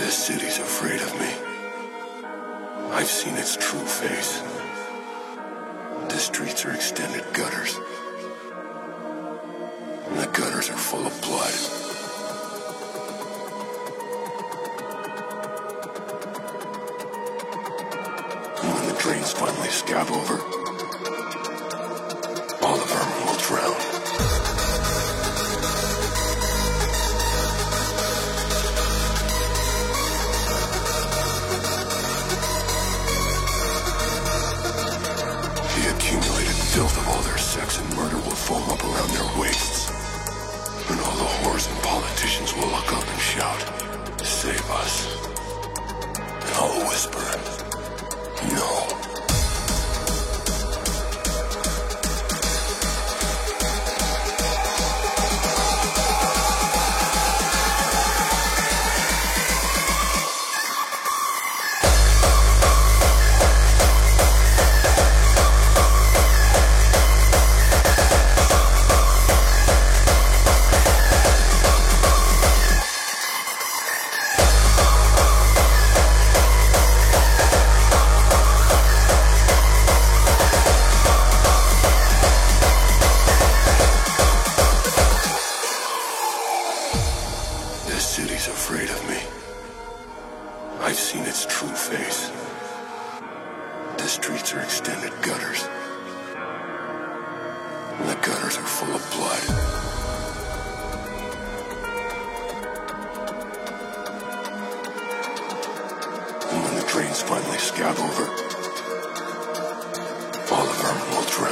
The city's afraid of me. I've seen its true face. The streets are extended gutters. And the gutters are full of blood. When the drains finally scab over, and murder will foam up around their waists. And all the whores and politicians He's afraid of me. I've seen its true face. The streets are extended gutters. And the gutters are full of blood. when the trains finally scab over. All of our will drown.